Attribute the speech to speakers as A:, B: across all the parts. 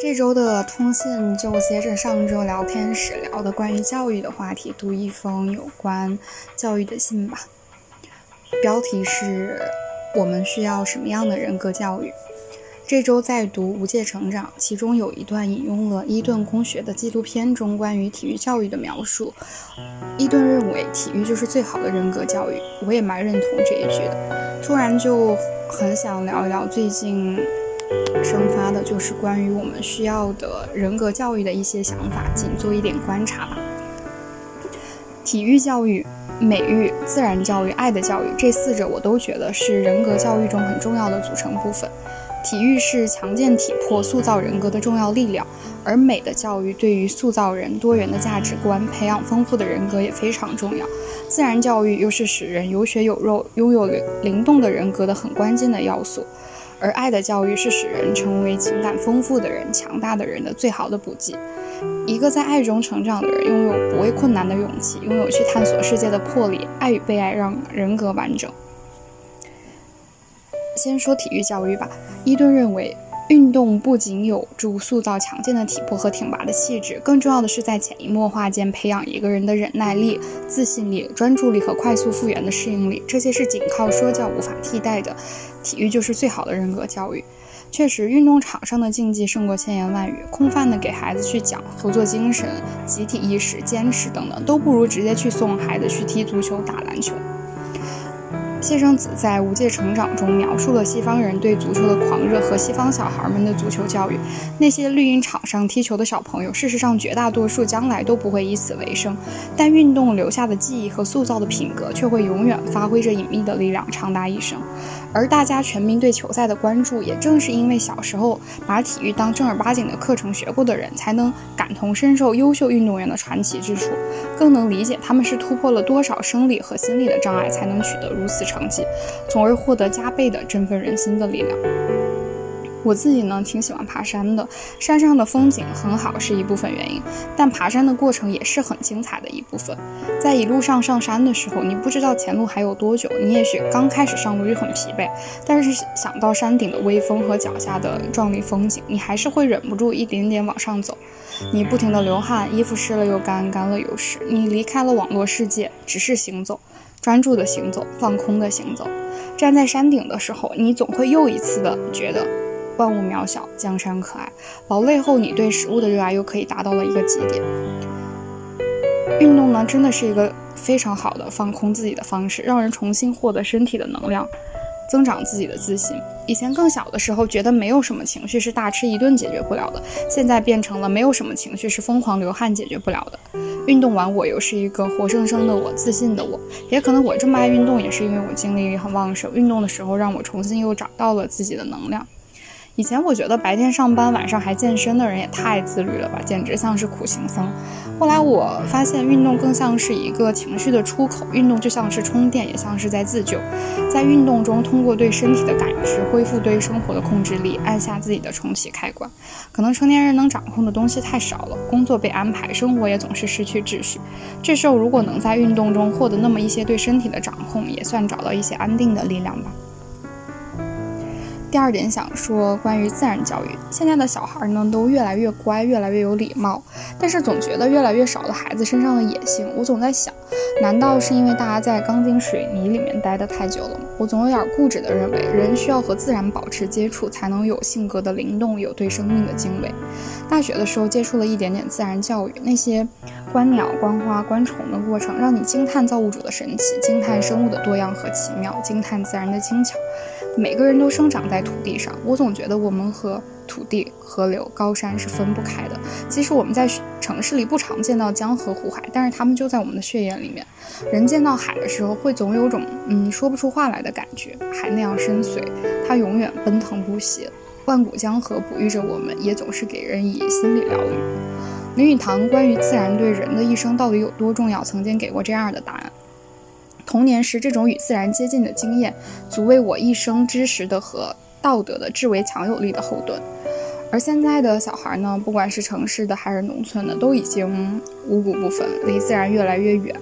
A: 这周的通信就接着上周聊天时聊的关于教育的话题，读一封有关教育的信吧。标题是：我们需要什么样的人格教育？这周在读《无界成长》，其中有一段引用了伊顿公学的纪录片中关于体育教育的描述。伊顿认为体育就是最好的人格教育，我也蛮认同这一句的。突然就很想聊一聊最近生发的，就是关于我们需要的人格教育的一些想法，仅做一点观察吧。体育教育、美育、自然教育、爱的教育，这四者我都觉得是人格教育中很重要的组成部分。体育是强健体魄、塑造人格的重要力量，而美的教育对于塑造人多元的价值观、培养丰富的人格也非常重要。自然教育又是使人有血有肉、拥有灵动的人格的很关键的要素，而爱的教育是使人成为情感丰富的人、强大的人的最好的补给。一个在爱中成长的人，拥有不畏困难的勇气，拥有去探索世界的魄力。爱与被爱让人格完整。先说体育教育吧。伊顿认为，运动不仅有助塑造强健的体魄和挺拔的气质，更重要的是在潜移默化间培养一个人的忍耐力、自信力、专注力和快速复原的适应力。这些是仅靠说教无法替代的。体育就是最好的人格教育。确实，运动场上的竞技胜过千言万语。空泛的给孩子去讲合作精神、集体意识、坚持等等，都不如直接去送孩子去踢足球、打篮球。谢生子在《无界成长》中描述了西方人对足球的狂热和西方小孩们的足球教育。那些绿茵场上踢球的小朋友，事实上绝大多数将来都不会以此为生，但运动留下的记忆和塑造的品格却会永远发挥着隐秘的力量，长达一生。而大家全民对球赛的关注，也正是因为小时候把体育当正儿八经的课程学过的人，才能感同身受优秀运动员的传奇之处，更能理解他们是突破了多少生理和心理的障碍，才能取得如此成。成绩，从而获得加倍的振奋人心的力量。我自己呢，挺喜欢爬山的，山上的风景很好是一部分原因，但爬山的过程也是很精彩的一部分。在一路上上山的时候，你不知道前路还有多久，你也许刚开始上路就很疲惫，但是想到山顶的微风和脚下的壮丽风景，你还是会忍不住一点点往上走。你不停地流汗，衣服湿了又干，干了又湿。你离开了网络世界，只是行走。专注的行走，放空的行走。站在山顶的时候，你总会又一次的觉得万物渺小，江山可爱。劳累后，你对食物的热爱又可以达到了一个极点。运动呢，真的是一个非常好的放空自己的方式，让人重新获得身体的能量。增长自己的自信。以前更小的时候，觉得没有什么情绪是大吃一顿解决不了的，现在变成了没有什么情绪是疯狂流汗解决不了的。运动完，我又是一个活生生的我，自信的我。也可能我这么爱运动，也是因为我精力很旺盛。运动的时候，让我重新又找到了自己的能量。以前我觉得白天上班晚上还健身的人也太自律了吧，简直像是苦行僧。后来我发现运动更像是一个情绪的出口，运动就像是充电，也像是在自救。在运动中，通过对身体的感知，恢复对生活的控制力，按下自己的重启开关。可能成年人能掌控的东西太少了，工作被安排，生活也总是失去秩序。这时候如果能在运动中获得那么一些对身体的掌控，也算找到一些安定的力量吧。第二点想说关于自然教育，现在的小孩呢都越来越乖，越来越有礼貌，但是总觉得越来越少了孩子身上的野性。我总在想，难道是因为大家在钢筋水泥里面待得太久了吗？我总有点固执地认为，人需要和自然保持接触，才能有性格的灵动，有对生命的敬畏。大学的时候接触了一点点自然教育，那些观鸟、观花、观虫的过程，让你惊叹造物主的神奇，惊叹生物的多样和奇妙，惊叹自然的精巧。每个人都生长在土地上，我总觉得我们和土地、河流、高山是分不开的。即使我们在城市里不常见到江河湖海，但是它们就在我们的血液里面。人见到海的时候，会总有种嗯说不出话来的感觉。海那样深邃，它永远奔腾不息。万古江河哺育着我们，也总是给人以心理疗愈。林语堂关于自然对人的一生到底有多重要，曾经给过这样的答案。童年时，这种与自然接近的经验，足为我一生知识的和道德的至为强有力的后盾。而现在的小孩呢，不管是城市的还是农村的，都已经五谷不分，离自然越来越远。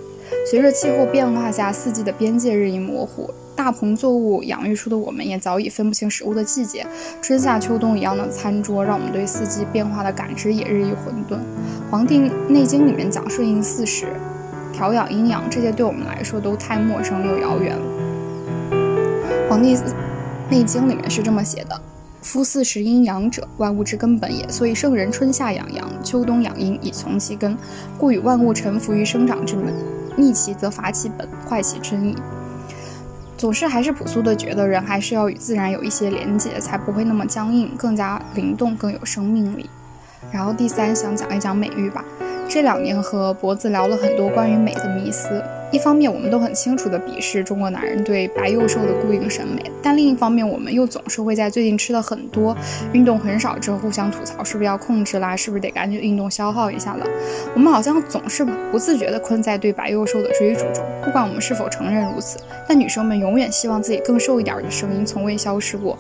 A: 随着气候变化下四季的边界日益模糊，大棚作物养育出的我们，也早已分不清食物的季节，春夏秋冬一样的餐桌，让我们对四季变化的感知也日益混沌。《黄帝内经》里面讲顺应四时，调养阴阳，这些对我们来说都太陌生又遥远了。《黄帝内经》里面是这么写的。夫四时阴阳者，万物之根本也。所以圣人春夏养阳，秋冬养阴，以从其根，故与万物臣服于生长之门。逆其则伐其本，坏其真矣。总是还是朴素的觉得，人还是要与自然有一些连结，才不会那么僵硬，更加灵动，更有生命力。然后第三，想讲一讲美育吧。这两年和脖子聊了很多关于美的迷思。一方面，我们都很清楚地鄙视中国男人对白幼瘦的固定审美，但另一方面，我们又总是会在最近吃的很多、运动很少之后互相吐槽，是不是要控制啦？是不是得赶紧运动消耗一下了？我们好像总是不自觉地困在对白幼瘦的追逐中，不管我们是否承认如此，但女生们永远希望自己更瘦一点的声音从未消失过。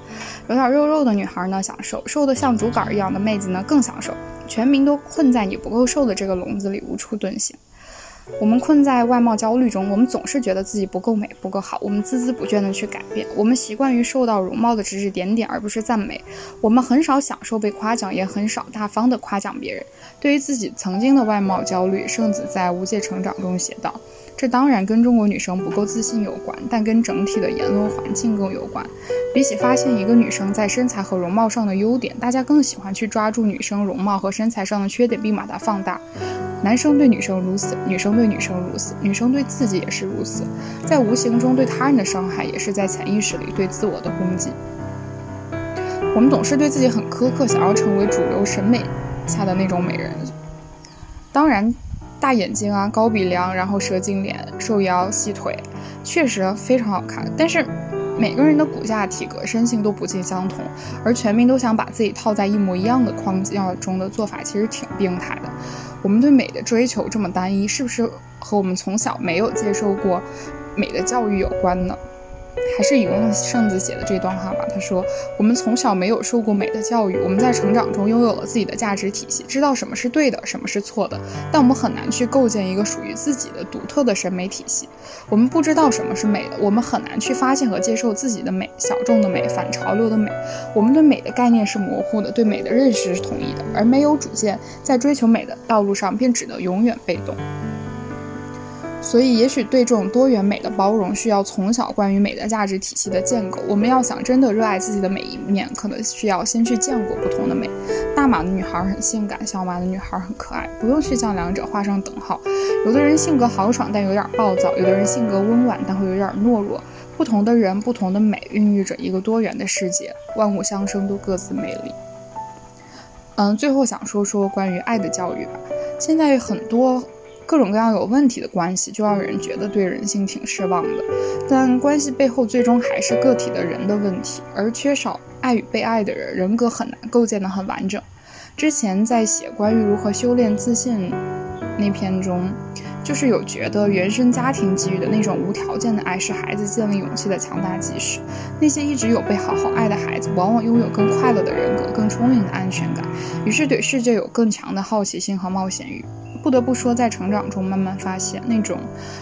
A: 有点肉肉的女孩呢，享受；瘦得像竹竿一样的妹子呢，更享受。全民都困在你不够瘦的这个笼子里，无处遁形。我们困在外貌焦虑中，我们总是觉得自己不够美、不够好，我们孜孜不倦地去改变。我们习惯于受到容貌的指指点点，而不是赞美。我们很少享受被夸奖，也很少大方地夸奖别人。对于自己曾经的外貌焦虑，圣子在《无界成长》中写道：“这当然跟中国女生不够自信有关，但跟整体的言论环境更有关。比起发现一个女生在身材和容貌上的优点，大家更喜欢去抓住女生容貌和身材上的缺点，并把它放大。”男生对女生如此，女生对女生如此，女生对自己也是如此，在无形中对他人的伤害，也是在潜意识里对自我的攻击。我们总是对自己很苛刻，想要成为主流审美下的那种美人。当然，大眼睛啊，高鼻梁，然后蛇精脸，瘦腰细腿，确实非常好看。但是，每个人的骨架、体格、身形都不尽相同，而全民都想把自己套在一模一样的框架中的做法，其实挺病态的。我们对美的追求这么单一，是不是和我们从小没有接受过美的教育有关呢？还是引用圣子写的这段话吧。他说：“我们从小没有受过美的教育，我们在成长中拥有了自己的价值体系，知道什么是对的，什么是错的。但我们很难去构建一个属于自己的独特的审美体系。我们不知道什么是美的，我们很难去发现和接受自己的美、小众的美、反潮流的美。我们对美的概念是模糊的，对美的认识是统一的，而没有主见，在追求美的道路上便只能永远被动。”所以，也许对这种多元美的包容，需要从小关于美的价值体系的建构。我们要想真的热爱自己的每一面，可能需要先去见过不同的美。大码的女孩很性感，小码的女孩很可爱，不用去将两者画上等号。有的人性格豪爽，但有点暴躁；有的人性格温婉，但会有点懦弱。不同的人，不同的美，孕育着一个多元的世界。万物相生，都各自美丽。嗯，最后想说说关于爱的教育吧。现在很多。各种各样有问题的关系，就让人觉得对人性挺失望的。但关系背后最终还是个体的人的问题，而缺少爱与被爱的人，人格很难构建的很完整。之前在写关于如何修炼自信那篇中，就是有觉得原生家庭给予的那种无条件的爱是孩子建立勇气的强大基石。那些一直有被好好爱的孩子，往往拥有更快乐的人格，更充盈的安全感，于是对世界有更强的好奇心和冒险欲。不得不说，在成长中慢慢发现，那种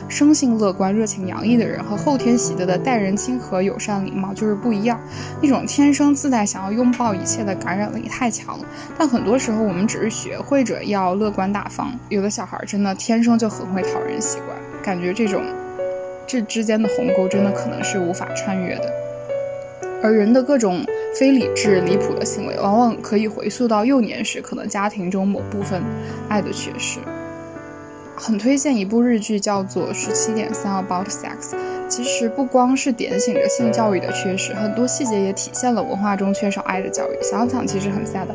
A: 生性乐观、热情洋溢的人和后天习得的待人亲和、友善礼貌就是不一样。那种天生自带想要拥抱一切的感染力太强了。但很多时候，我们只是学会着要乐观大方。有的小孩真的天生就很会讨人喜欢，感觉这种这之间的鸿沟真的可能是无法穿越的。而人的各种非理智、离谱的行为，往往可以回溯到幼年时可能家庭中某部分爱的缺失。很推荐一部日剧，叫做《十七点三 About Sex》。其实不光是点醒着性教育的缺失，很多细节也体现了文化中缺少爱的教育。想想其实很 sad。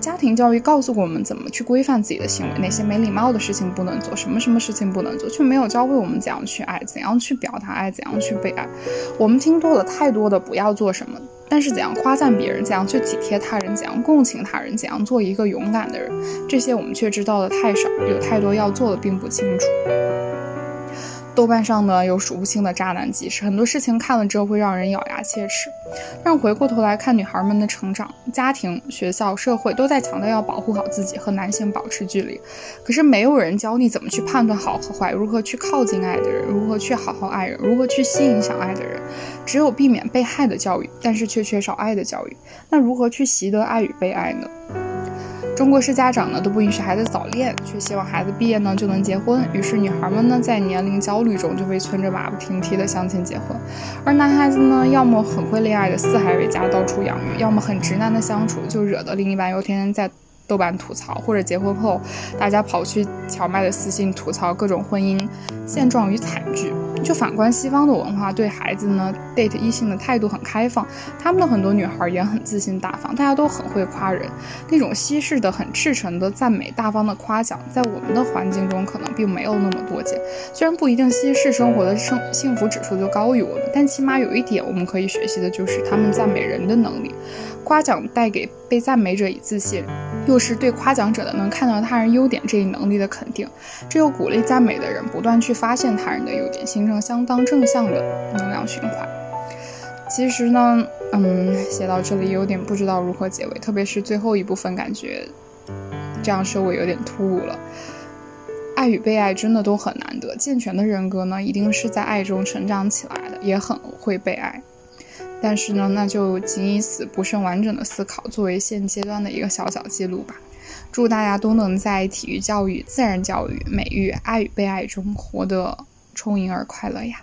A: 家庭教育告诉我们怎么去规范自己的行为，哪些没礼貌的事情不能做，什么什么事情不能做，却没有教会我们怎样去爱，怎样去表达爱，怎样去被爱。我们听多了太多的不要做什么。但是怎样夸赞别人，怎样去体贴他人，怎样共情他人，怎样做一个勇敢的人，这些我们却知道的太少，有太多要做的并不清楚。豆瓣上呢有数不清的渣男记事，很多事情看了之后会让人咬牙切齿。但回过头来看女孩们的成长，家庭、学校、社会都在强调要保护好自己和男性保持距离，可是没有人教你怎么去判断好和坏，如何去靠近爱的人，如何去好好爱人，如何去吸引想爱的人。只有避免被害的教育，但是却缺少爱的教育。那如何去习得爱与被爱呢？中国式家长呢都不允许孩子早恋，却希望孩子毕业呢就能结婚。于是女孩们呢在年龄焦虑中就被催着马不停蹄的相亲结婚，而男孩子呢要么很会恋爱的四海为家到处养鱼，要么很直男的相处，就惹得另一半又天天在豆瓣吐槽，或者结婚后大家跑去荞麦的私信吐槽各种婚姻现状与惨剧。就反观西方的文化，对孩子呢 date 异性的态度很开放，他们的很多女孩也很自信大方，大家都很会夸人，那种西式的很赤诚的赞美、大方的夸奖，在我们的环境中可能并没有那么多见。虽然不一定西式生活的生幸福指数就高于我们，但起码有一点我们可以学习的就是他们赞美人的能力。夸奖带给被赞美者以自信，又是对夸奖者的能看到他人优点这一能力的肯定，这又鼓励赞美的人不断去发现他人的优点，形成相当正向的能量循环。其实呢，嗯，写到这里有点不知道如何结尾，特别是最后一部分，感觉这样收尾有点突兀了。爱与被爱真的都很难得，健全的人格呢，一定是在爱中成长起来的，也很会被爱。但是呢，那就仅以此不甚完整的思考作为现阶段的一个小小记录吧。祝大家都能在体育教育、自然教育、美育、爱与被爱中活得充盈而快乐呀！